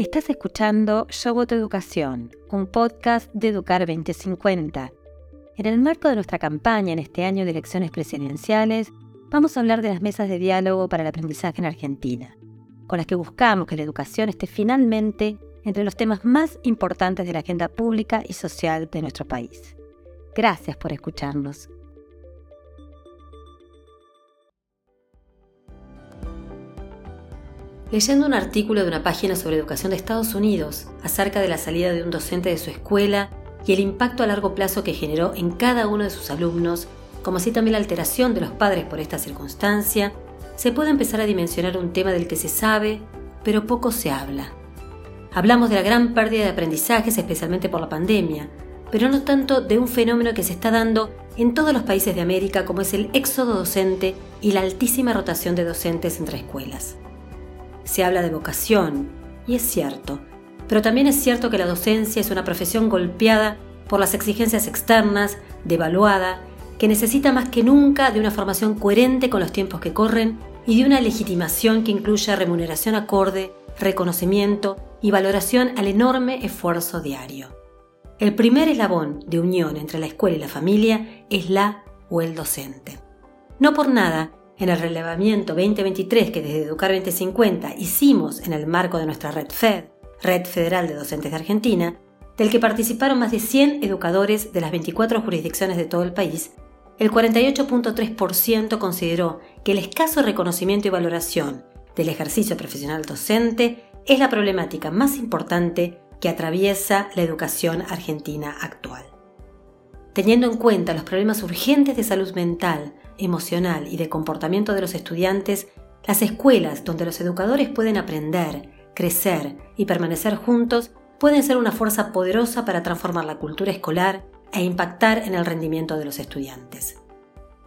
Estás escuchando Yo Voto Educación, un podcast de Educar 2050. En el marco de nuestra campaña en este año de elecciones presidenciales, vamos a hablar de las mesas de diálogo para el aprendizaje en Argentina, con las que buscamos que la educación esté finalmente entre los temas más importantes de la agenda pública y social de nuestro país. Gracias por escucharnos. Leyendo un artículo de una página sobre educación de Estados Unidos acerca de la salida de un docente de su escuela y el impacto a largo plazo que generó en cada uno de sus alumnos, como así también la alteración de los padres por esta circunstancia, se puede empezar a dimensionar un tema del que se sabe, pero poco se habla. Hablamos de la gran pérdida de aprendizajes, especialmente por la pandemia, pero no tanto de un fenómeno que se está dando en todos los países de América como es el éxodo docente y la altísima rotación de docentes entre escuelas se habla de vocación, y es cierto, pero también es cierto que la docencia es una profesión golpeada por las exigencias externas, devaluada, que necesita más que nunca de una formación coherente con los tiempos que corren y de una legitimación que incluya remuneración acorde, reconocimiento y valoración al enorme esfuerzo diario. El primer eslabón de unión entre la escuela y la familia es la o el docente. No por nada en el relevamiento 2023 que desde Educar 2050 hicimos en el marco de nuestra Red FED, Red Federal de Docentes de Argentina, del que participaron más de 100 educadores de las 24 jurisdicciones de todo el país, el 48.3% consideró que el escaso reconocimiento y valoración del ejercicio profesional docente es la problemática más importante que atraviesa la educación argentina actual. Teniendo en cuenta los problemas urgentes de salud mental, emocional y de comportamiento de los estudiantes, las escuelas donde los educadores pueden aprender, crecer y permanecer juntos pueden ser una fuerza poderosa para transformar la cultura escolar e impactar en el rendimiento de los estudiantes.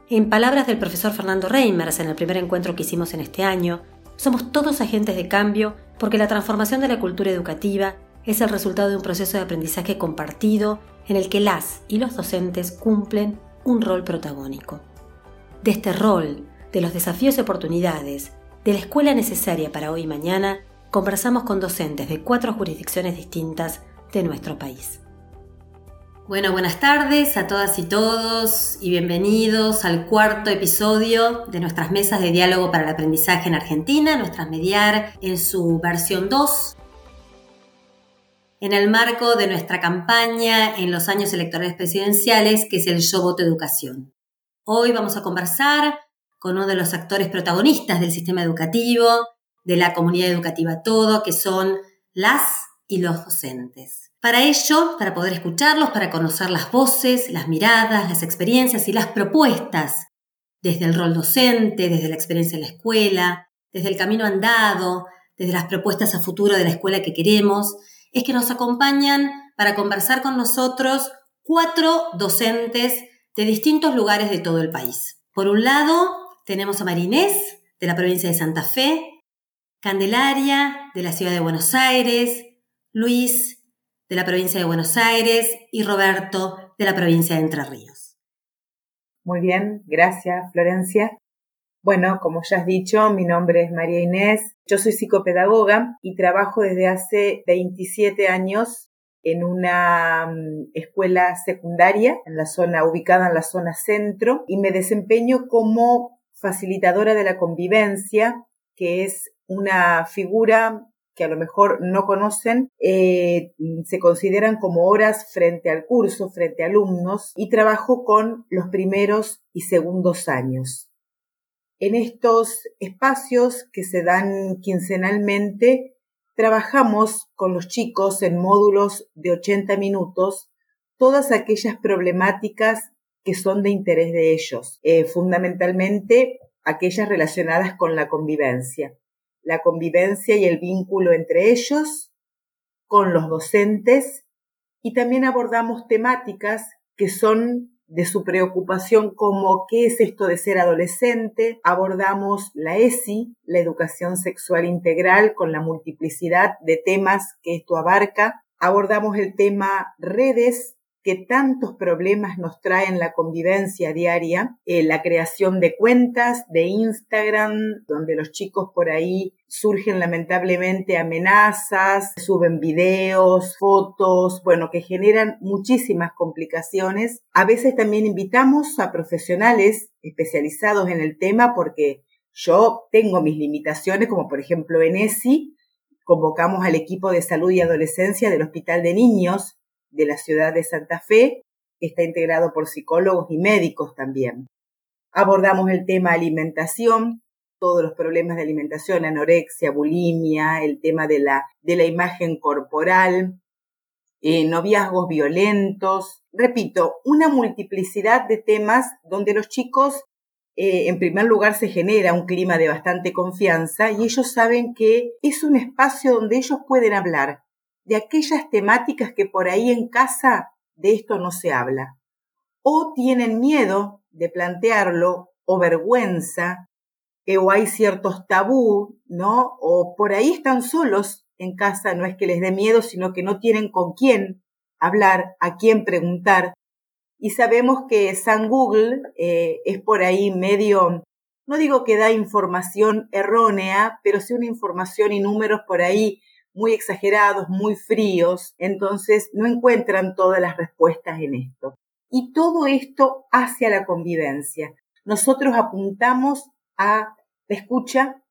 En palabras del profesor Fernando Reimers en el primer encuentro que hicimos en este año, somos todos agentes de cambio porque la transformación de la cultura educativa es el resultado de un proceso de aprendizaje compartido en el que las y los docentes cumplen un rol protagónico de este rol, de los desafíos y oportunidades, de la escuela necesaria para hoy y mañana, conversamos con docentes de cuatro jurisdicciones distintas de nuestro país. Bueno, buenas tardes a todas y todos y bienvenidos al cuarto episodio de nuestras mesas de diálogo para el aprendizaje en Argentina, nuestras Mediar en su versión 2, en el marco de nuestra campaña en los años electorales presidenciales, que es el Yo Voto Educación. Hoy vamos a conversar con uno de los actores protagonistas del sistema educativo, de la comunidad educativa todo, que son las y los docentes. Para ello, para poder escucharlos, para conocer las voces, las miradas, las experiencias y las propuestas, desde el rol docente, desde la experiencia en la escuela, desde el camino andado, desde las propuestas a futuro de la escuela que queremos, es que nos acompañan para conversar con nosotros cuatro docentes de distintos lugares de todo el país. Por un lado, tenemos a Marinés, de la provincia de Santa Fe, Candelaria, de la ciudad de Buenos Aires, Luis, de la provincia de Buenos Aires, y Roberto, de la provincia de Entre Ríos. Muy bien, gracias, Florencia. Bueno, como ya has dicho, mi nombre es María Inés, yo soy psicopedagoga y trabajo desde hace 27 años en una mm, escuela secundaria en la zona ubicada en la zona centro y me desempeño como facilitadora de la convivencia, que es una figura que a lo mejor no conocen, eh, se consideran como horas frente al curso, frente a alumnos, y trabajo con los primeros y segundos años. En estos espacios que se dan quincenalmente, Trabajamos con los chicos en módulos de 80 minutos todas aquellas problemáticas que son de interés de ellos, eh, fundamentalmente aquellas relacionadas con la convivencia, la convivencia y el vínculo entre ellos, con los docentes y también abordamos temáticas que son de su preocupación como qué es esto de ser adolescente. Abordamos la ESI, la educación sexual integral, con la multiplicidad de temas que esto abarca. Abordamos el tema redes, que tantos problemas nos traen la convivencia diaria, eh, la creación de cuentas de Instagram, donde los chicos por ahí surgen lamentablemente amenazas, suben videos, fotos, bueno, que generan muchísimas complicaciones. A veces también invitamos a profesionales especializados en el tema porque yo tengo mis limitaciones, como por ejemplo en ESI, convocamos al equipo de salud y adolescencia del Hospital de Niños de la ciudad de Santa Fe, que está integrado por psicólogos y médicos también. Abordamos el tema alimentación, todos los problemas de alimentación, anorexia, bulimia, el tema de la, de la imagen corporal, eh, noviazgos violentos. Repito, una multiplicidad de temas donde los chicos, eh, en primer lugar, se genera un clima de bastante confianza y ellos saben que es un espacio donde ellos pueden hablar de aquellas temáticas que por ahí en casa de esto no se habla. O tienen miedo de plantearlo, o vergüenza, o hay ciertos tabú, ¿no? O por ahí están solos en casa, no es que les dé miedo, sino que no tienen con quién hablar, a quién preguntar. Y sabemos que San Google eh, es por ahí medio, no digo que da información errónea, pero sí una información y números por ahí muy exagerados, muy fríos, entonces no encuentran todas las respuestas en esto. Y todo esto hacia la convivencia. Nosotros apuntamos a la escucha,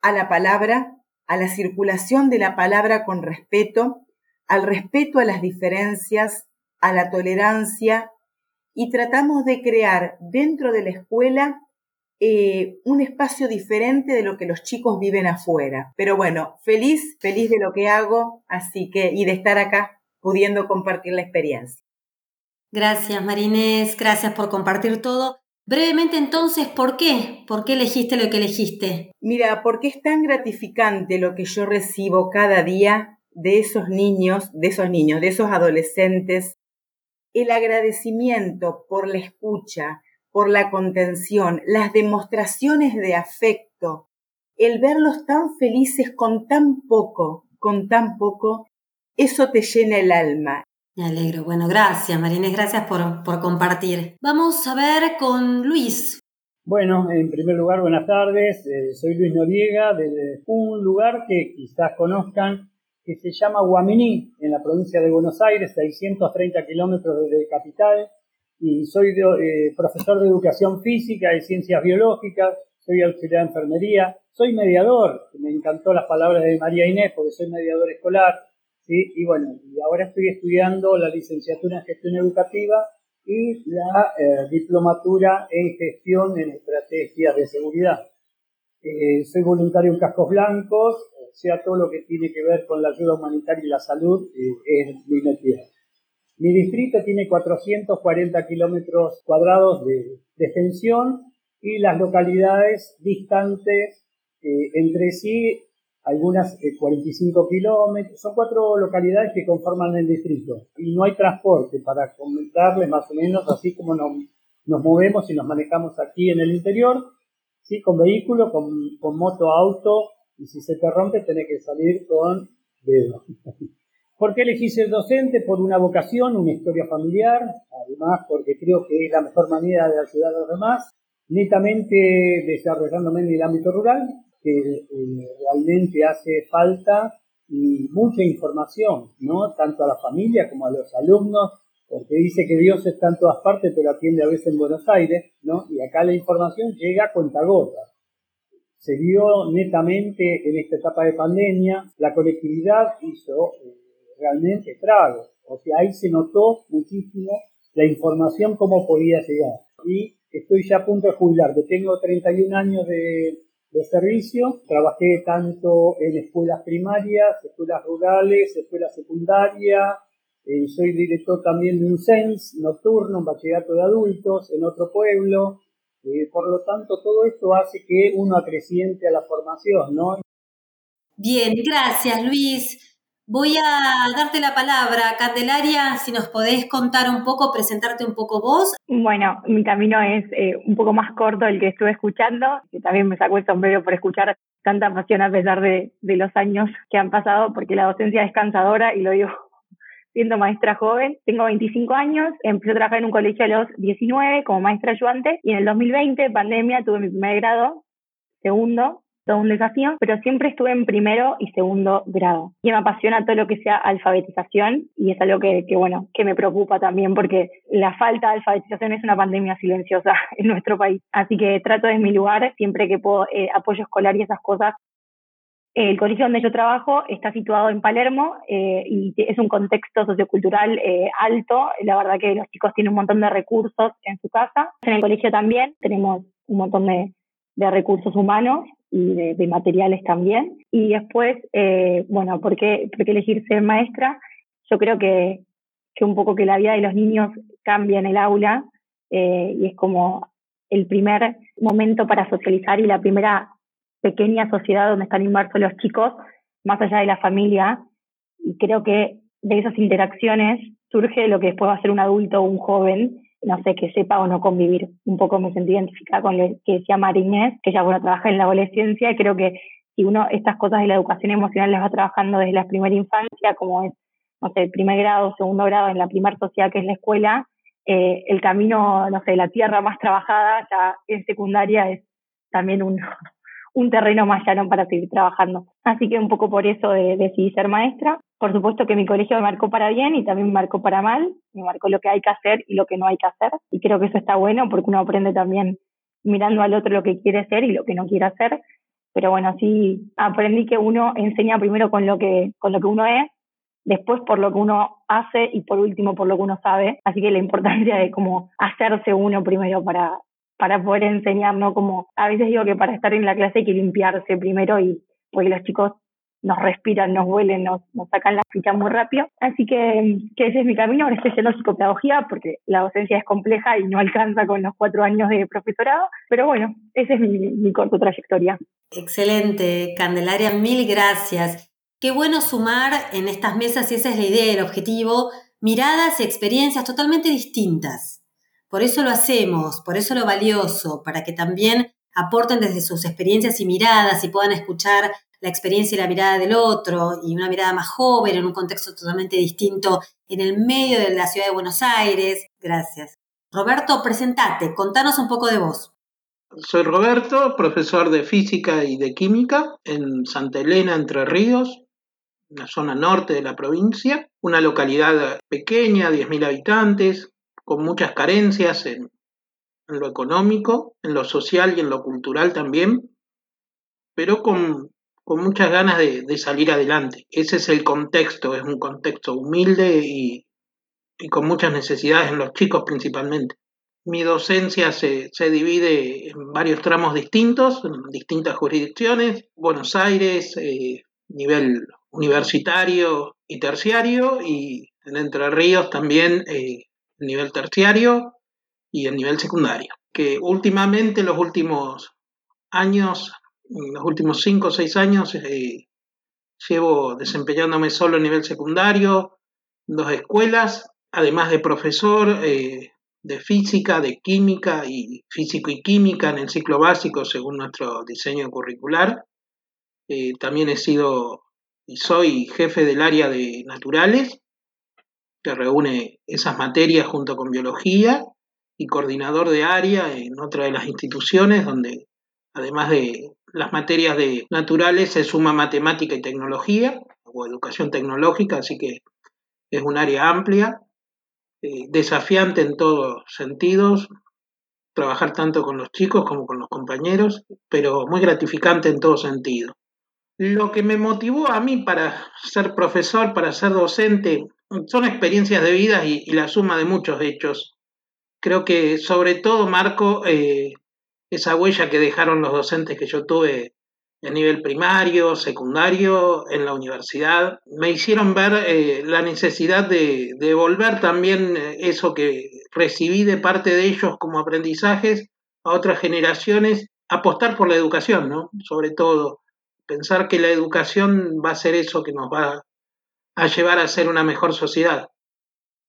a la palabra, a la circulación de la palabra con respeto, al respeto a las diferencias, a la tolerancia y tratamos de crear dentro de la escuela eh, un espacio diferente de lo que los chicos viven afuera. Pero bueno, feliz, feliz de lo que hago, así que, y de estar acá pudiendo compartir la experiencia. Gracias, Marinés, gracias por compartir todo. Brevemente entonces, ¿por qué? ¿Por qué elegiste lo que elegiste? Mira, porque es tan gratificante lo que yo recibo cada día de esos niños, de esos niños, de esos adolescentes, el agradecimiento por la escucha, por la contención, las demostraciones de afecto, el verlos tan felices con tan poco, con tan poco, eso te llena el alma. Me alegro. Bueno, gracias, Marines, gracias por, por compartir. Vamos a ver con Luis. Bueno, en primer lugar, buenas tardes. Eh, soy Luis Noriega, de un lugar que quizás conozcan, que se llama Guaminí, en la provincia de Buenos Aires, 630 kilómetros desde Capital y soy eh, profesor de educación física y ciencias biológicas, soy auxiliar de enfermería, soy mediador, me encantó las palabras de María Inés porque soy mediador escolar, ¿sí? y bueno, y ahora estoy estudiando la licenciatura en gestión educativa y la eh, diplomatura en gestión en estrategias de seguridad. Eh, soy voluntario en Cascos Blancos, o sea, todo lo que tiene que ver con la ayuda humanitaria y la salud es mi metida. Mi distrito tiene 440 kilómetros cuadrados de, extensión y las localidades distantes eh, entre sí, algunas 45 eh, kilómetros, son cuatro localidades que conforman el distrito. Y no hay transporte para comentarles más o menos así como nos, movemos y nos manejamos aquí en el interior, sí, con vehículo, con, con moto, auto y si se te rompe tenés que salir con dedo. ¿Por qué elegí ser docente? Por una vocación, una historia familiar, además porque creo que es la mejor manera de ayudar a los demás, netamente desarrollándome en el ámbito rural, que eh, realmente hace falta mucha información, ¿no? Tanto a la familia como a los alumnos, porque dice que Dios está en todas partes, pero atiende a veces en Buenos Aires, ¿no? Y acá la información llega a cuentagotas. Se vio netamente en esta etapa de pandemia, la colectividad hizo eh, realmente trago. O sea, ahí se notó muchísimo la información cómo podía llegar. Y estoy ya a punto de jubilar. Yo tengo 31 años de, servicio. Trabajé tanto en escuelas primarias, escuelas rurales, escuelas secundarias. Eh, soy director también de un CENS nocturno, un bachillerato de adultos en otro pueblo. Eh, por lo tanto, todo esto hace que uno acreciente a la formación, ¿no? Bien, gracias Luis. Voy a darte la palabra, Candelaria, si nos podés contar un poco, presentarte un poco vos. Bueno, mi camino es eh, un poco más corto del que estuve escuchando, que también me sacó el sombrero por escuchar tanta pasión a pesar de, los años que han pasado, porque la docencia es cansadora y lo digo siendo maestra joven. Tengo 25 años, empecé a trabajar en un colegio a los 19 como maestra ayudante y en el 2020, pandemia, tuve mi primer grado, segundo, todo un desafío, pero siempre estuve en primero y segundo grado. Y me apasiona todo lo que sea alfabetización y es algo que, que, bueno, que me preocupa también porque la falta de alfabetización es una pandemia silenciosa en nuestro país. Así que trato desde mi lugar, siempre que puedo, eh, apoyo escolar y esas cosas. El colegio donde yo trabajo está situado en Palermo eh, y es un contexto sociocultural eh, alto. La verdad que los chicos tienen un montón de recursos en su casa. En el colegio también tenemos un montón de, de recursos humanos y de, materiales también. Y después, eh, bueno, ¿por qué, ¿por elegir ser maestra? Yo creo que, que un poco que la vida de los niños cambia en el aula eh, y es como el primer momento para socializar y la primera pequeña sociedad donde están inmersos los chicos, más allá de la familia. Y creo que de esas interacciones surge lo que después va a ser un adulto o un joven no sé, que sepa o no convivir. Un poco me sentí identificada con lo que decía Marinés, que ella, bueno, trabaja en la adolescencia y creo que si uno estas cosas de la educación emocional las va trabajando desde la primera infancia, como es, no sé, primer grado, segundo grado, en la primera sociedad que es la escuela, eh, el camino, no sé, la tierra más trabajada ya en secundaria es también un, un terreno más llano para seguir trabajando. Así que un poco por eso decidí ser maestra. Por supuesto que mi colegio me marcó para bien y también me marcó para mal. Me marcó lo que hay que hacer y lo que no hay que hacer. Y creo que eso está bueno porque uno aprende también mirando al otro lo que quiere ser y lo que no quiere hacer. Pero bueno, sí aprendí que uno enseña primero con lo que, con lo que uno es, después por lo que uno hace y por último por lo que uno sabe. Así que la importancia de cómo hacerse uno primero para, para poder enseñar, ¿no? Como a veces digo que para estar en la clase hay que limpiarse primero y porque los chicos nos respiran, nos huelen, nos, sacan las fichas muy rápido. Así que, que ese es mi camino. Ahora estoy haciendo psicopedagogía porque la docencia es compleja y no alcanza con los cuatro años de profesorado. Pero bueno, esa es mi, mi corta trayectoria. Excelente, Candelaria, mil gracias. Qué bueno sumar en estas mesas, y esa es la idea, el objetivo, miradas y experiencias totalmente distintas. Por eso lo hacemos, por eso lo valioso, para que también aporten desde sus experiencias y miradas y puedan escuchar la experiencia y la mirada del otro y una mirada más joven en un contexto totalmente distinto en el medio de la ciudad de Buenos Aires. Gracias. Roberto, presentate, contanos un poco de vos. Soy Roberto, profesor de física y de química en Santa Elena, Entre Ríos, la zona norte de la provincia, una localidad pequeña, 10.000 habitantes, con muchas carencias en, lo económico, en lo social y en lo cultural también, pero con, muchas ganas de, salir adelante. Ese es el contexto, es un contexto humilde y, con muchas necesidades en los chicos principalmente. Mi docencia se, divide en varios tramos distintos, en distintas jurisdicciones, Buenos Aires, eh, nivel universitario y terciario, y en Entre Ríos también eh, nivel terciario y el nivel secundario, que últimamente, los últimos años, los últimos cinco o seis años, eh, llevo desempeñándome solo a nivel secundario, dos escuelas, además de profesor eh, de física, de química y físico y química en el ciclo básico según nuestro diseño curricular. Eh, también he sido y soy jefe del área de naturales que reúne esas materias junto con biología y coordinador de área en otra de las instituciones donde además de las materias de naturales se suma matemática y tecnología o educación tecnológica, así que es un área amplia, eh, desafiante en todos sentidos, trabajar tanto con los chicos como con los compañeros, pero muy gratificante en todo sentido. Lo que me motivó a mí para ser profesor, para ser docente, son experiencias de vida y, la suma de muchos hechos. Creo que sobre todo marco eh, esa huella que dejaron los docentes que yo tuve a nivel primario, secundario, en la universidad. Me hicieron ver eh, la necesidad de devolver también eh, eso que recibí de parte de ellos como aprendizajes a otras generaciones, apostar por la educación, ¿no? Sobre todo, pensar que la educación va a ser eso que nos va a llevar a ser una mejor sociedad.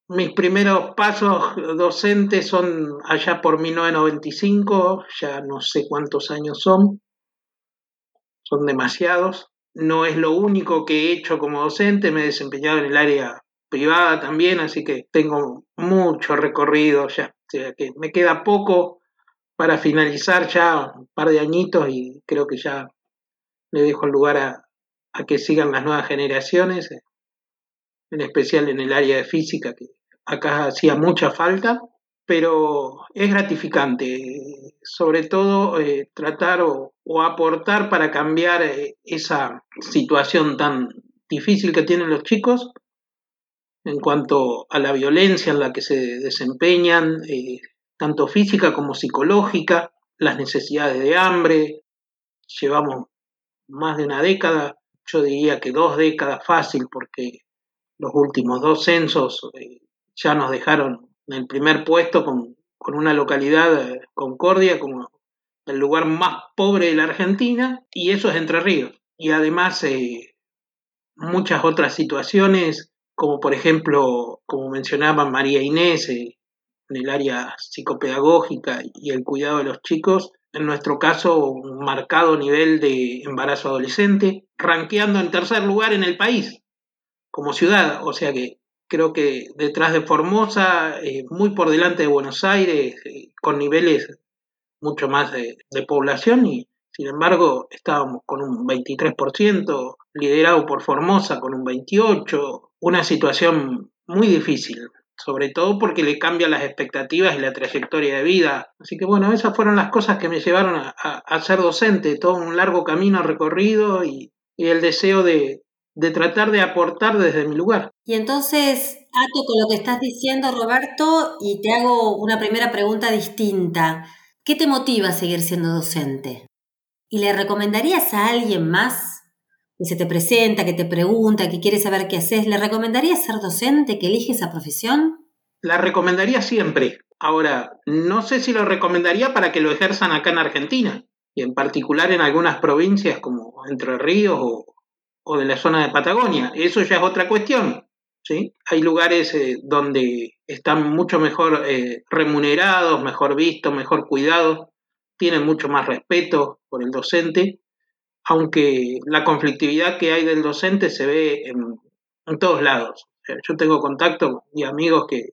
Mis primeros pasos docentes son allá por 1995, ya no sé cuántos años son, son demasiados. No es lo único que he hecho como docente, me he desempeñado en el área privada también, así que tengo mucho recorrido ya. O sea que me queda poco para finalizar ya un par de añitos y creo que ya le dejo el lugar a, a que sigan las nuevas generaciones, en especial en el área de física, que acá hacía mucha falta, pero es gratificante, sobre todo eh, tratar o, aportar para cambiar eh, esa situación tan difícil que tienen los chicos en cuanto a la violencia en la que se desempeñan, eh, tanto física como psicológica, las necesidades de hambre. Llevamos más de una década, yo diría que dos décadas fácil, porque los últimos dos censos ya nos dejaron en el primer puesto con, una localidad, eh, Concordia, como el lugar más pobre de la Argentina, y eso es Entre Ríos. Y además eh, muchas otras situaciones, como por ejemplo, como mencionaba María Inés, eh, en el área psicopedagógica y el cuidado de los chicos, en nuestro caso un marcado nivel de embarazo adolescente, ranqueando en tercer lugar en el país como ciudad, o sea que creo que detrás de Formosa, eh, muy por delante de Buenos Aires, eh, con niveles mucho más de, población y sin embargo estábamos con un 23%, liderado por Formosa con un 28%, una situación muy difícil, sobre todo porque le cambia las expectativas y la trayectoria de vida. Así que bueno, esas fueron las cosas que me llevaron a, ser docente, todo un largo camino recorrido y el deseo de, de tratar de aportar desde mi lugar. Y entonces, ato con lo que estás diciendo, Roberto, y te hago una primera pregunta distinta. ¿Qué te motiva a seguir siendo docente? ¿Y le recomendarías a alguien más que se te presenta, que te pregunta, que quiere saber qué haces, ¿le recomendarías ser docente, que elige esa profesión? La recomendaría siempre. Ahora, no sé si lo recomendaría para que lo ejerzan acá en Argentina, y en particular en algunas provincias como Entre Ríos o, o de la zona de Patagonia. Eso ya es otra cuestión. ¿sí? Hay lugares eh, donde están mucho mejor eh, remunerados, mejor vistos, mejor cuidados, tienen mucho más respeto por el docente, aunque la conflictividad que hay del docente se ve en, todos lados. Yo tengo contacto y amigos que,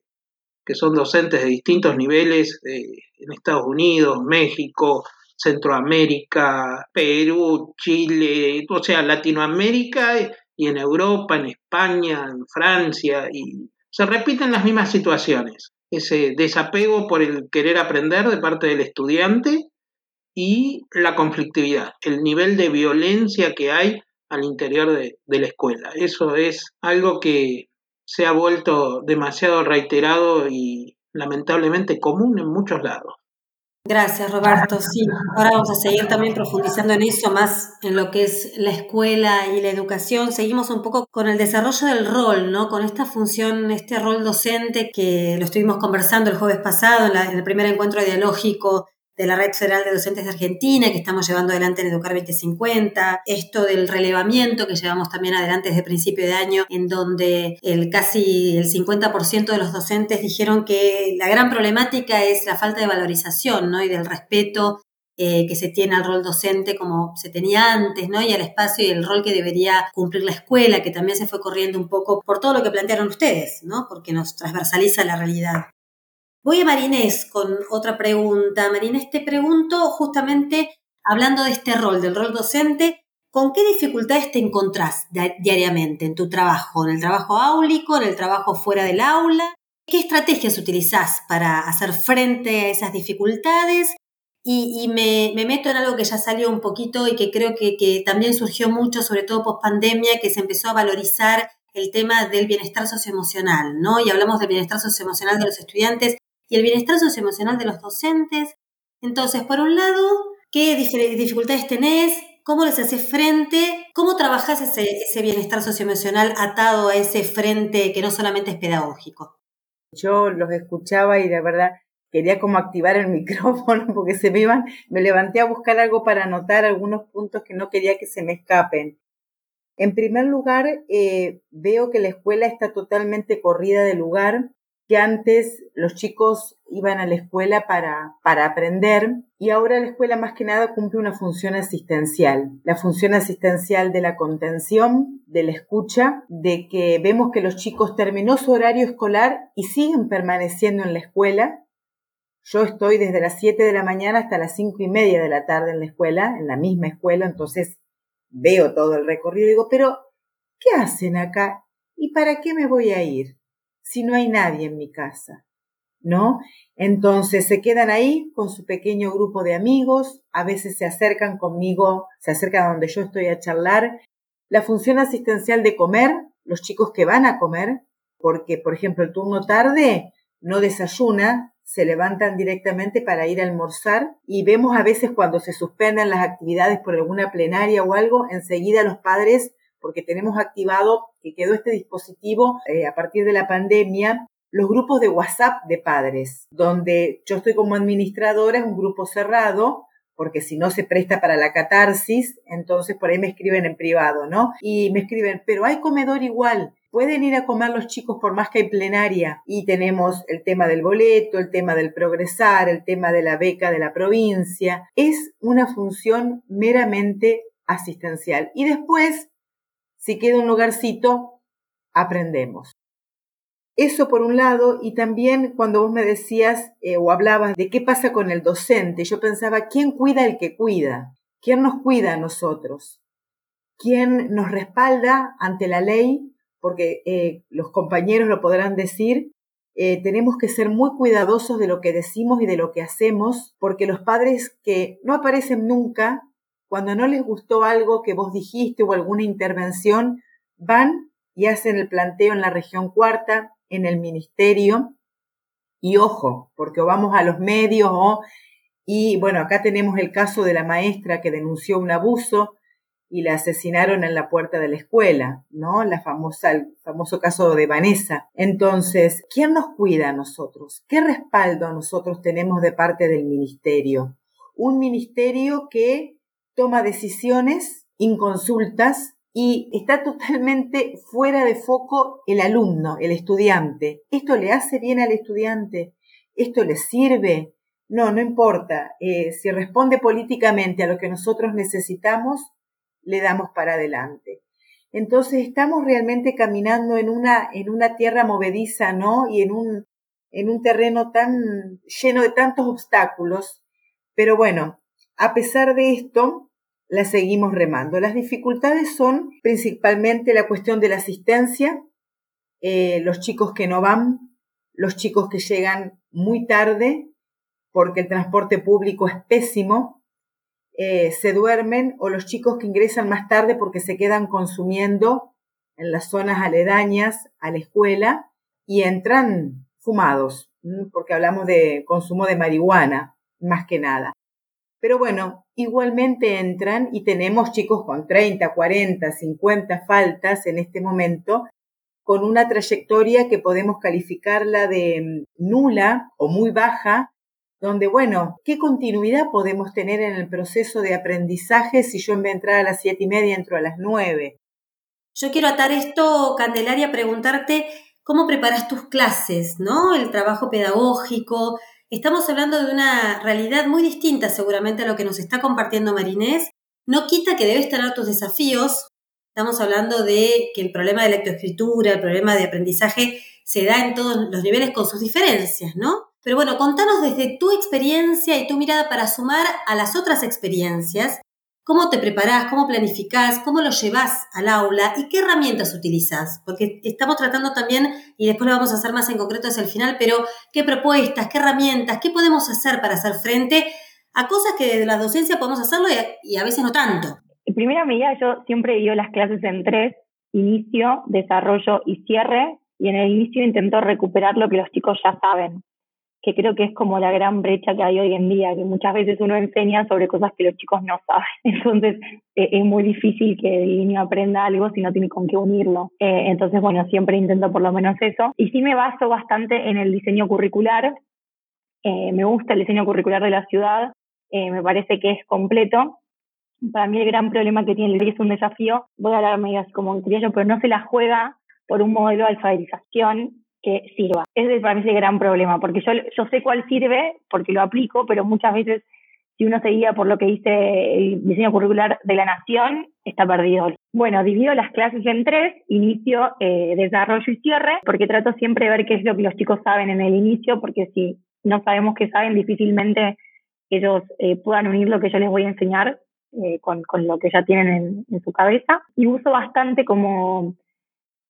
que son docentes de distintos niveles eh, en Estados Unidos, México, Centroamérica, Perú, Chile, o sea, Latinoamérica y en Europa, en España, en Francia, y se repiten las mismas situaciones. Ese desapego por el querer aprender de parte del estudiante y la conflictividad, el nivel de violencia que hay al interior de, de la escuela. Eso es algo que se ha vuelto demasiado reiterado y lamentablemente común en muchos lados. Gracias, Roberto. Sí, ahora vamos a seguir también profundizando en eso, más en lo que es la escuela y la educación. Seguimos un poco con el desarrollo del rol, ¿no? Con esta función, este rol docente que lo estuvimos conversando el jueves pasado en, en el primer encuentro dialógico de la Red Federal de Docentes de Argentina que estamos llevando adelante en Educar 2050, esto del relevamiento que llevamos también adelante desde principio de año, en donde el casi el 50% de los docentes dijeron que la gran problemática es la falta de valorización ¿no? y del respeto eh, que se tiene al rol docente como se tenía antes, ¿no? Y al espacio y el rol que debería cumplir la escuela, que también se fue corriendo un poco por todo lo que plantearon ustedes, ¿no? Porque nos transversaliza la realidad. Voy a Marinés con otra pregunta. Marinés, te pregunto justamente, hablando de este rol, del rol docente, ¿con qué dificultades te encontrás diariamente en tu trabajo, en el trabajo áulico, en el trabajo fuera del aula? ¿Qué estrategias utilizás para hacer frente a esas dificultades? Y, me, meto en algo que ya salió un poquito y que creo que, que también surgió mucho, sobre todo post pandemia, que se empezó a valorizar el tema del bienestar socioemocional, ¿no? Y hablamos del bienestar socioemocional de los estudiantes y el bienestar socioemocional de los docentes. Entonces, por un lado, ¿qué dificultades tenés? ¿Cómo les haces frente? ¿Cómo trabajás ese, ese bienestar socioemocional atado a ese frente que no solamente es pedagógico? Yo los escuchaba y de verdad quería como activar el micrófono porque se me iban, me levanté a buscar algo para anotar algunos puntos que no quería que se me escapen. En primer lugar, eh, veo que la escuela está totalmente corrida de lugar que antes los chicos iban a la escuela para, para aprender y ahora la escuela más que nada cumple una función asistencial, la función asistencial de la contención, de la escucha, de que vemos que los chicos terminó su horario escolar y siguen permaneciendo en la escuela. Yo estoy desde las 7 de la mañana hasta las 5 y media de la tarde en la escuela, en la misma escuela, entonces veo todo el recorrido y digo, pero ¿qué hacen acá? ¿Y para qué me voy a ir si no hay nadie en mi casa? ¿No? Entonces se quedan ahí con su pequeño grupo de amigos, a veces se acercan conmigo, se acercan a donde yo estoy a charlar. La función asistencial de comer, los chicos que van a comer, porque por ejemplo el turno tarde no desayuna, se levantan directamente para ir a almorzar y vemos a veces cuando se suspenden las actividades por alguna plenaria o algo, enseguida los padres, porque tenemos activado que quedó este dispositivo eh, a partir de la pandemia, los grupos de WhatsApp de padres, donde yo estoy como administradora, es un grupo cerrado, porque si no se presta para la catarsis, entonces por ahí me escriben en privado, ¿no? Y me escriben, pero hay comedor igual, pueden ir a comer los chicos por más que hay plenaria. Y tenemos el tema del boleto, el tema del progresar, el tema de la beca de la provincia. Es una función meramente asistencial. Y después, si queda un lugarcito, aprendemos. Eso por un lado, y también cuando vos me decías eh, o hablabas de qué pasa con el docente, yo pensaba, ¿quién cuida el que cuida? ¿Quién nos cuida a nosotros? ¿Quién nos respalda ante la ley? Porque eh, los compañeros lo podrán decir, eh, tenemos que ser muy cuidadosos de lo que decimos y de lo que hacemos, porque los padres que no aparecen nunca, cuando no les gustó algo que vos dijiste o alguna intervención, van y hacen el planteo en la región cuarta, en el ministerio. Y ojo, porque vamos a los medios. Y bueno, acá tenemos el caso de la maestra que denunció un abuso y la asesinaron en la puerta de la escuela, ¿no? La famosa, el famoso caso de Vanessa. Entonces, ¿quién nos cuida a nosotros? ¿Qué respaldo nosotros tenemos de parte del ministerio? Un ministerio que toma decisiones inconsultas y está totalmente fuera de foco el alumno, el estudiante. ¿Esto le hace bien al estudiante? ¿Esto le sirve? No, no importa. Eh, si responde políticamente a lo que nosotros necesitamos, le damos para adelante. Entonces estamos realmente caminando en una, en una tierra movediza, ¿no? Y en un, en un terreno tan lleno de tantos obstáculos. Pero bueno, a pesar de esto, la seguimos remando. Las dificultades son principalmente la cuestión de la asistencia, eh, los chicos que no van, los chicos que llegan muy tarde porque el transporte público es pésimo, eh, se duermen o los chicos que ingresan más tarde porque se quedan consumiendo en las zonas aledañas a la escuela y entran fumados, porque hablamos de consumo de marihuana, más que nada. Pero bueno, igualmente entran y tenemos chicos con 30, 40, 50 faltas en este momento, con una trayectoria que podemos calificarla de mm, nula o muy baja, donde, bueno, ¿qué continuidad podemos tener en el proceso de aprendizaje si yo en vez de entrar a las siete y media entro a las nueve? Yo quiero atar esto, Candelaria, preguntarte cómo preparas tus clases, ¿no? El trabajo pedagógico, Estamos hablando de una realidad muy distinta seguramente a lo que nos está compartiendo Marinés. No quita que debes tener tus desafíos. Estamos hablando de que el problema de lectoescritura, el problema de aprendizaje se da en todos los niveles con sus diferencias, ¿no? Pero bueno, contanos desde tu experiencia y tu mirada para sumar a las otras experiencias ¿Cómo te preparás? ¿Cómo planificás? ¿Cómo lo llevas al aula? ¿Y qué herramientas utilizas? Porque estamos tratando también, y después lo vamos a hacer más en concreto hacia el final, pero ¿qué propuestas, qué herramientas, qué podemos hacer para hacer frente a cosas que de la docencia podemos hacerlo y a, veces no tanto? En primera medida, yo siempre divido las clases en tres, inicio, desarrollo y cierre, y en el inicio intento recuperar lo que los chicos ya saben que creo que es como la gran brecha que hay hoy en día, que muchas veces uno enseña sobre cosas que los chicos no saben. Entonces eh, es muy difícil que el niño aprenda algo si no tiene con qué unirlo. Eh, entonces, bueno, siempre intento por lo menos eso. Y sí me baso bastante en el diseño curricular. Eh, me gusta el diseño curricular de la ciudad, me parece que es completo. Para mí el gran problema que tiene el es un desafío, voy a hablar medidas como criollo, pero no se la juega por un modelo de alfabetización que sirva. Ese para mí es el gran problema, porque yo, yo sé cuál sirve porque lo aplico, pero muchas veces si uno seguía por lo que dice el diseño curricular de la nación, está perdido. Bueno, divido las clases en tres, inicio, eh, desarrollo y cierre, porque trato siempre de ver qué es lo que los chicos saben en el inicio, porque si no sabemos qué saben, difícilmente ellos eh, puedan unir lo que yo les voy a enseñar eh, con, con, lo que ya tienen en, en, su cabeza. Y uso bastante como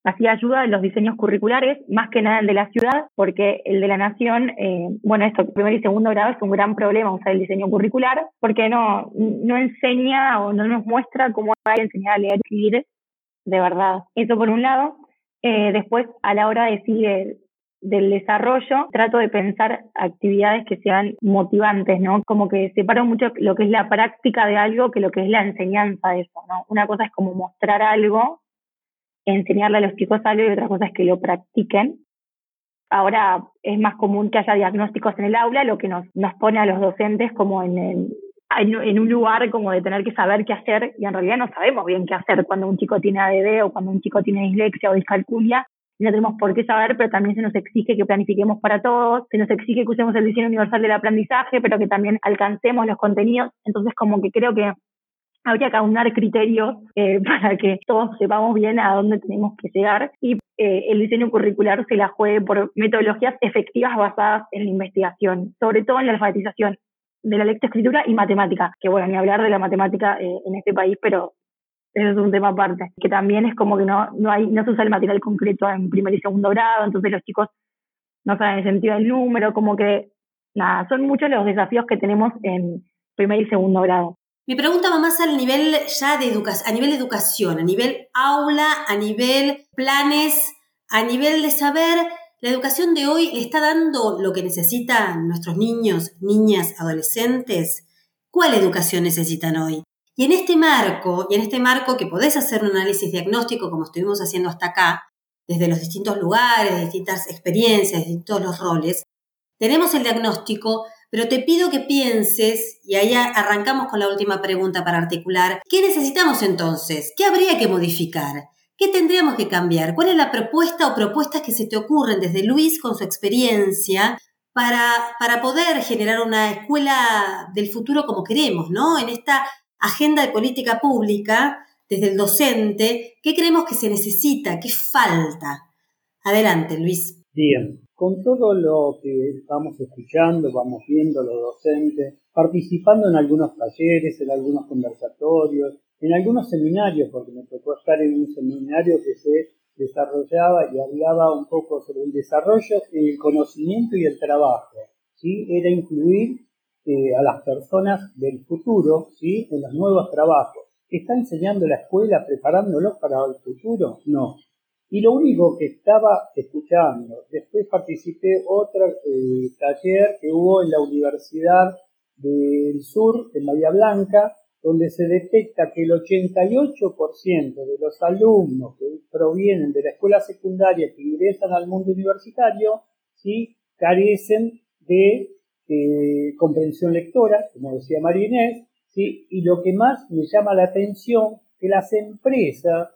hacía ayuda en los diseños curriculares, más que nada el de la ciudad, porque el de la nación, eh, bueno, esto, primer y segundo grado es un gran problema usar el diseño curricular, porque no, no enseña o no nos muestra cómo hay que enseñar a leer y escribir de verdad. Eso por un lado. Eh, después, a la hora de seguir del desarrollo, trato de pensar actividades que sean motivantes, ¿no? Como que separo mucho lo que es la práctica de algo que lo que es la enseñanza de eso, ¿no? Una cosa es como mostrar algo enseñarle a los chicos algo y otra cosa es que lo practiquen. Ahora es más común que haya diagnósticos en el aula, lo que nos, nos pone a los docentes como en, en, un lugar como de tener que saber qué hacer y en realidad no sabemos bien qué hacer cuando un chico tiene ADD o cuando un chico tiene dislexia o discalculia. No tenemos por qué saber, pero también se nos exige que planifiquemos para todos, se nos exige que usemos el diseño universal del aprendizaje, pero que también alcancemos los contenidos. Entonces, como que creo que habría que aunar criterios eh, para que todos sepamos bien a dónde tenemos que llegar y eh, el diseño curricular se la juegue por metodologías efectivas basadas en la investigación, sobre todo en la alfabetización de la lectoescritura y matemática, que bueno, ni hablar de la matemática eh, en este país, pero eso es un tema aparte, que también es como que no, no, hay, no se usa el material concreto en primer y segundo grado, entonces los chicos no saben el sentido del número, como que nada, son muchos los desafíos que tenemos en primer y segundo grado. Mi pregunta va más al nivel ya de educación, a nivel educación, a nivel aula, a nivel planes, a nivel de saber, la educación de hoy le está dando lo que necesitan nuestros niños, niñas, adolescentes. ¿Cuál educación necesitan hoy? Y en este marco, y en este marco que podés hacer un análisis diagnóstico como estuvimos haciendo hasta acá, desde los distintos lugares, distintas experiencias, distintos los roles, tenemos el diagnóstico pero te pido que pienses, y ahí arrancamos con la última pregunta para articular, ¿qué necesitamos entonces? ¿Qué habría que modificar? ¿Qué tendríamos que cambiar? ¿Cuál es la propuesta o propuestas que se te ocurren desde Luis con su experiencia para, para poder generar una escuela del futuro como queremos, ¿no? En esta agenda de política pública, desde el docente, ¿qué creemos que se necesita? ¿Qué falta? Adelante, Luis. Bien, con todo lo que vamos escuchando, vamos viendo los docentes, participando en algunos talleres, en algunos conversatorios, en algunos seminarios, porque me tocó estar en un seminario que se desarrollaba y hablaba un poco sobre el desarrollo, el conocimiento y el trabajo. ¿sí? Era incluir eh, a las personas del futuro ¿sí? en los nuevos trabajos. ¿Está enseñando la escuela preparándolos para el futuro? No. Y lo único que estaba escuchando, después participé otro eh, taller que hubo en la Universidad del Sur, en Bahía Blanca, donde se detecta que el 88% de los alumnos que provienen de la escuela secundaria que ingresan al mundo universitario, ¿sí? carecen de eh, comprensión lectora, como decía María ¿sí? y lo que más me llama la atención, que las empresas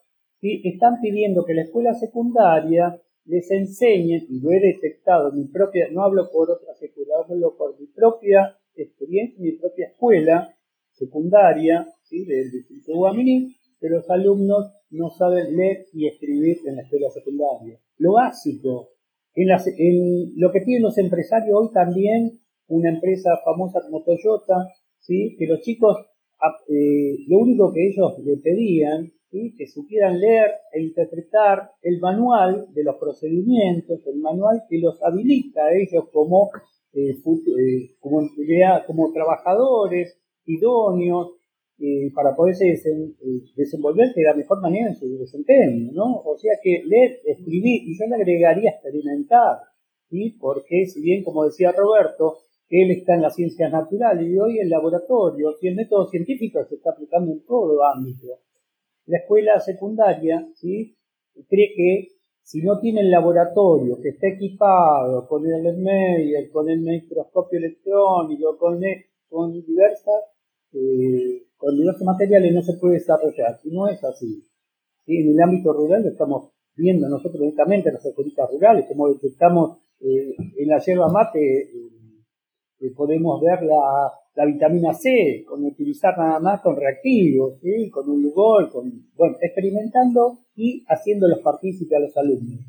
están pidiendo que la escuela secundaria les enseñe, y lo he detectado mi propia, no hablo por otras escuelas, hablo por mi propia experiencia, mi propia escuela secundaria, ¿sí? del distrito de Guaminí, que los alumnos no saben leer y escribir en la escuela secundaria. Lo básico, en, en lo que piden los empresarios hoy también, una empresa famosa como Toyota, ¿sí? que los chicos, ah, eh, lo único que ellos le pedían que supieran leer e interpretar el manual de los procedimientos, el manual que los habilita a ellos como, eh, eh, como, como, trabajadores idóneos eh, para poderse desenvolverse de la mejor manera en su desempeño, ¿no? O sea que leer, escribir, y yo le agregaría experimentar, ¿sí? Porque si bien, como decía Roberto, él está en las ciencias naturales y hoy el laboratorio y el método científico se está aplicando en todo ámbito la escuela secundaria ¿sí? cree que si no tiene el laboratorio que está equipado con el medio, con el microscopio electrónico, con, con diversas eh, con diversos materiales no se puede desarrollar. Y no es así. En el ámbito rural lo estamos viendo nosotros directamente las escuelitas rurales, como detectamos eh, en la yerba mate, eh, podemos ver la, la, vitamina C, con utilizar nada más con reactivos, con un lugol, con, bueno, experimentando y haciéndolos partícipes a los alumnos.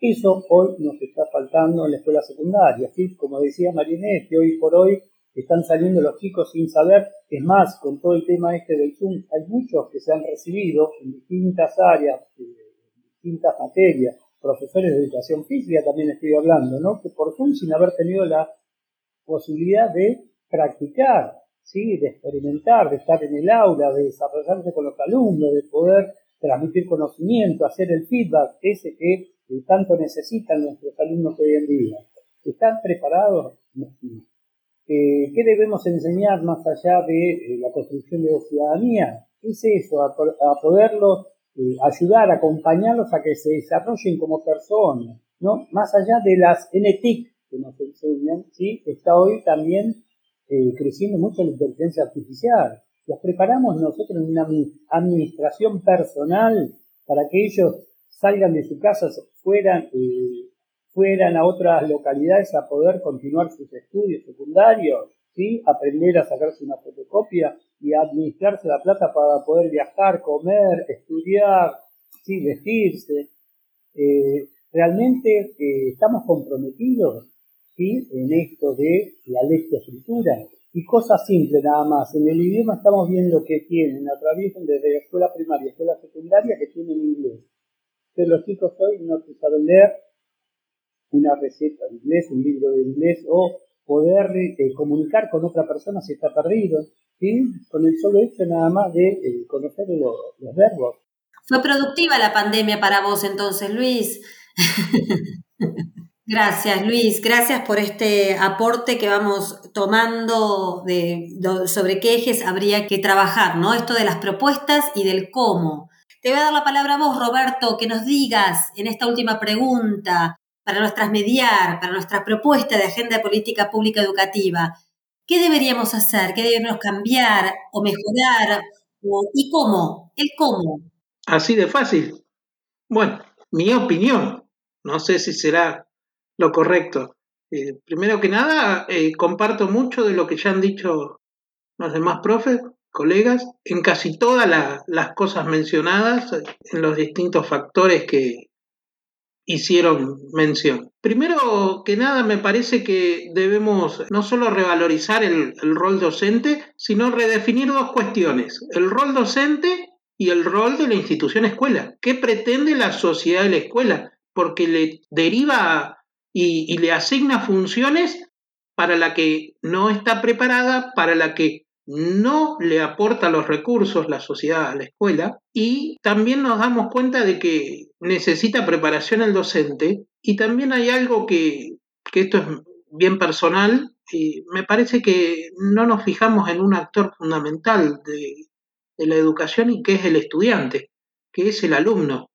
Eso hoy nos está faltando en la escuela secundaria, ¿sí? como decía Marinés, que hoy por hoy están saliendo los chicos sin saber, es más, con todo el tema este del Zoom, hay muchos que se han recibido en distintas áreas, en distintas materias, profesores de educación física también estoy hablando, ¿no? Que por Zoom sin haber tenido la posibilidad de practicar, ¿sí? De experimentar, de estar en el aula, de desarrollarse con los alumnos, de poder transmitir conocimiento, hacer el feedback ese que tanto necesitan nuestros alumnos hoy en día. ¿Están preparados? Eh, ¿Qué debemos enseñar más allá de eh, la construcción de la ciudadanía? Es eso, a, a poderlos eh, ayudar, acompañarlos a que se desarrollen como personas, ¿no? Más allá de las NTIC que nos enseñan, ¿sí? Está hoy también creciendo mucho la inteligencia artificial. Los preparamos nosotros en una administración personal para que ellos salgan de su casa, fueran fueran a otras localidades a poder continuar sus estudios secundarios, ¿sí? aprender a sacarse una fotocopia y administrarse la plata para poder viajar, comer, estudiar, ¿sí? vestirse. Eh, realmente eh, estamos comprometidos ¿sí? en esto de la lectoescritura y cosas simples nada más. En el idioma estamos viendo que tienen, atraviesan desde la escuela primaria, escuela secundaria, que tienen inglés. Pero los chicos hoy no saben leer, una receta de inglés, un libro de inglés o poder eh, comunicar con otra persona si está perdido, ¿sí? con el solo hecho nada más de eh, conocer los verbos. Fue productiva la pandemia para vos entonces, Luis. Gracias, Luis. Gracias por este aporte que vamos tomando sobre qué ejes habría que trabajar, ¿no? Esto de las propuestas y del cómo. Te voy a dar la palabra a vos, Roberto, que nos digas en esta última pregunta para nuestras mediar, para nuestra propuesta de agenda de política pública educativa, ¿qué deberíamos hacer? ¿Qué debemos cambiar o mejorar? ¿Y cómo? ¿El cómo? Así de fácil. Bueno, mi opinión, no sé si será lo correcto. Eh, primero que nada, eh, comparto mucho de lo que ya han dicho los demás profes, colegas, en casi todas las cosas mencionadas, en los distintos factores que, hicieron mención. Primero que nada, me parece que debemos no solo revalorizar el, rol docente, sino redefinir dos cuestiones, el rol docente y el rol de la institución escuela. ¿Qué pretende la sociedad de la escuela? Porque le deriva y, le asigna funciones para la que no está preparada, para la que no le aporta los recursos la sociedad a la escuela y también nos damos cuenta de que necesita preparación el docente y también hay algo que, esto es bien personal, y me parece que no nos fijamos en un actor fundamental de la educación y que es el estudiante, que es el alumno.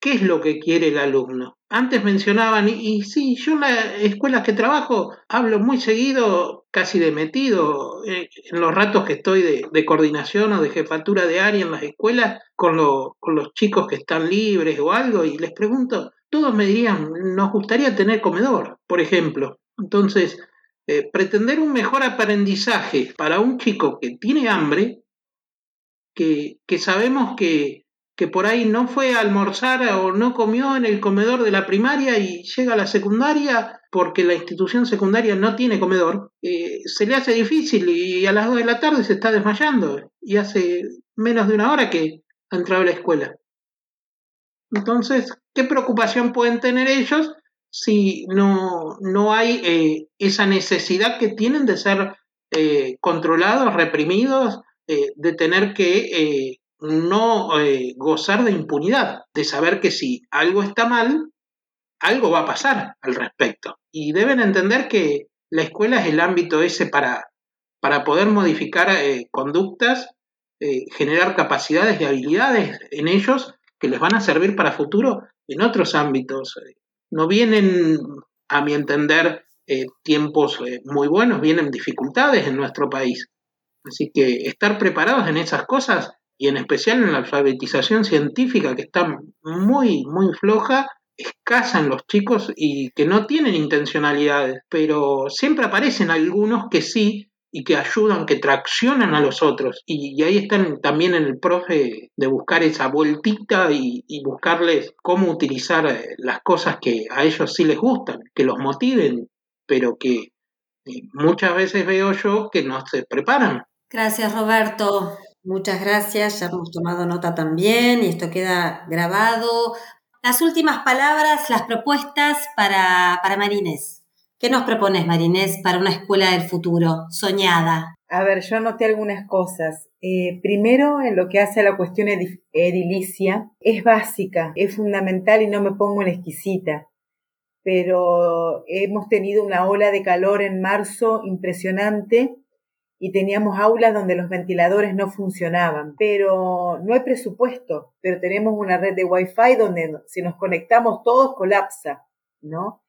¿Qué es lo que quiere el alumno? Antes mencionaban, y, sí, yo en las escuelas que trabajo hablo muy seguido, casi de metido, eh, en los ratos que estoy de, coordinación o de jefatura de área en las escuelas, con, con los chicos que están libres o algo, y les pregunto, todos me dirían, nos gustaría tener comedor, por ejemplo. Entonces, eh, pretender un mejor aprendizaje para un chico que tiene hambre, que, que sabemos que que por ahí no fue a almorzar o no comió en el comedor de la primaria y llega a la secundaria porque la institución secundaria no tiene comedor, eh, se le hace difícil y a las 2 de la tarde se está desmayando y hace menos de una hora que ha entrado a la escuela. Entonces, ¿qué preocupación pueden tener ellos si no, no hay eh, esa necesidad que tienen de ser eh, controlados, reprimidos, de tener que no eh, gozar de impunidad, de saber que si algo está mal, algo va a pasar al respecto. Y deben entender que la escuela es el ámbito ese para, para poder modificar eh, conductas, eh, generar capacidades y habilidades en ellos que les van a servir para futuro en otros ámbitos. No vienen, a mi entender, tiempos muy buenos, vienen dificultades en nuestro país. Así que estar preparados en esas cosas y en especial en la alfabetización científica que está muy, muy floja, escasa en los chicos y que no tienen intencionalidades, pero siempre aparecen algunos que sí y que ayudan, que traccionan a los otros. Y, ahí están también en el profe de buscar esa vueltita y, buscarles cómo utilizar eh, las cosas que a ellos sí les gustan, que los motiven, pero que eh, muchas veces veo yo que no se preparan. Gracias Roberto. Muchas gracias, ya hemos tomado nota también y esto queda grabado. Las últimas palabras, las propuestas para, para Marines. ¿Qué nos propones, Marinés, para una escuela del futuro, soñada? A ver, yo anoté algunas cosas. Eh, primero, en lo que hace a la cuestión edilicia, es básica, es fundamental y no me pongo en exquisita. Pero hemos tenido una ola de calor en marzo impresionante y teníamos aulas donde los ventiladores no funcionaban, pero no hay presupuesto, pero tenemos una red de Wi-Fi donde si nos conectamos todos colapsa, ¿no?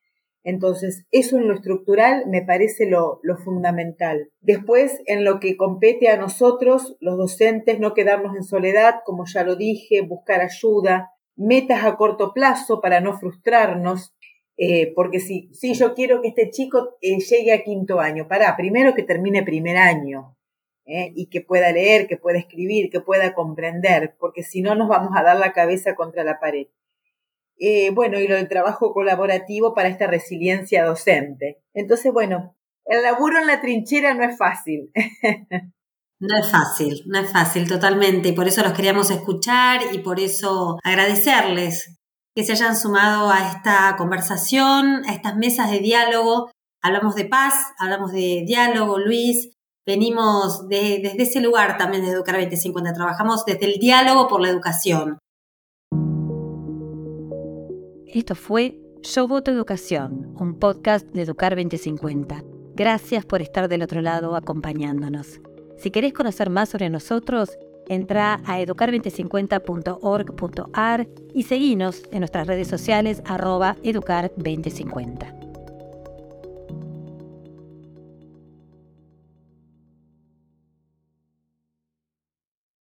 Entonces, eso en lo estructural me parece lo, lo, fundamental. Después, en lo que compete a nosotros, los docentes, no quedarnos en soledad, como ya lo dije, buscar ayuda, metas a corto plazo para no frustrarnos, eh, porque si, si yo quiero que este chico eh, llegue a quinto año, para primero que termine primer año eh, y que pueda leer, que pueda escribir, que pueda comprender, porque si no nos vamos a dar la cabeza contra la pared. bueno, y lo del trabajo colaborativo para esta resiliencia docente. Entonces, bueno, el laburo en la trinchera no es fácil. No es fácil, no es fácil totalmente. Y por eso los queríamos escuchar y por eso agradecerles que se hayan sumado a esta conversación, a estas mesas de diálogo. Hablamos de paz, hablamos de diálogo, Luis. Venimos desde ese lugar también de Educar 2050. Trabajamos desde el diálogo por la educación. Esto fue Yo Voto Educación, un podcast de Educar 2050. Gracias por estar del otro lado acompañándonos. Si querés conocer más sobre nosotros, Entra a educar2050.org.ar y seguinos en nuestras redes sociales arroba educar2050.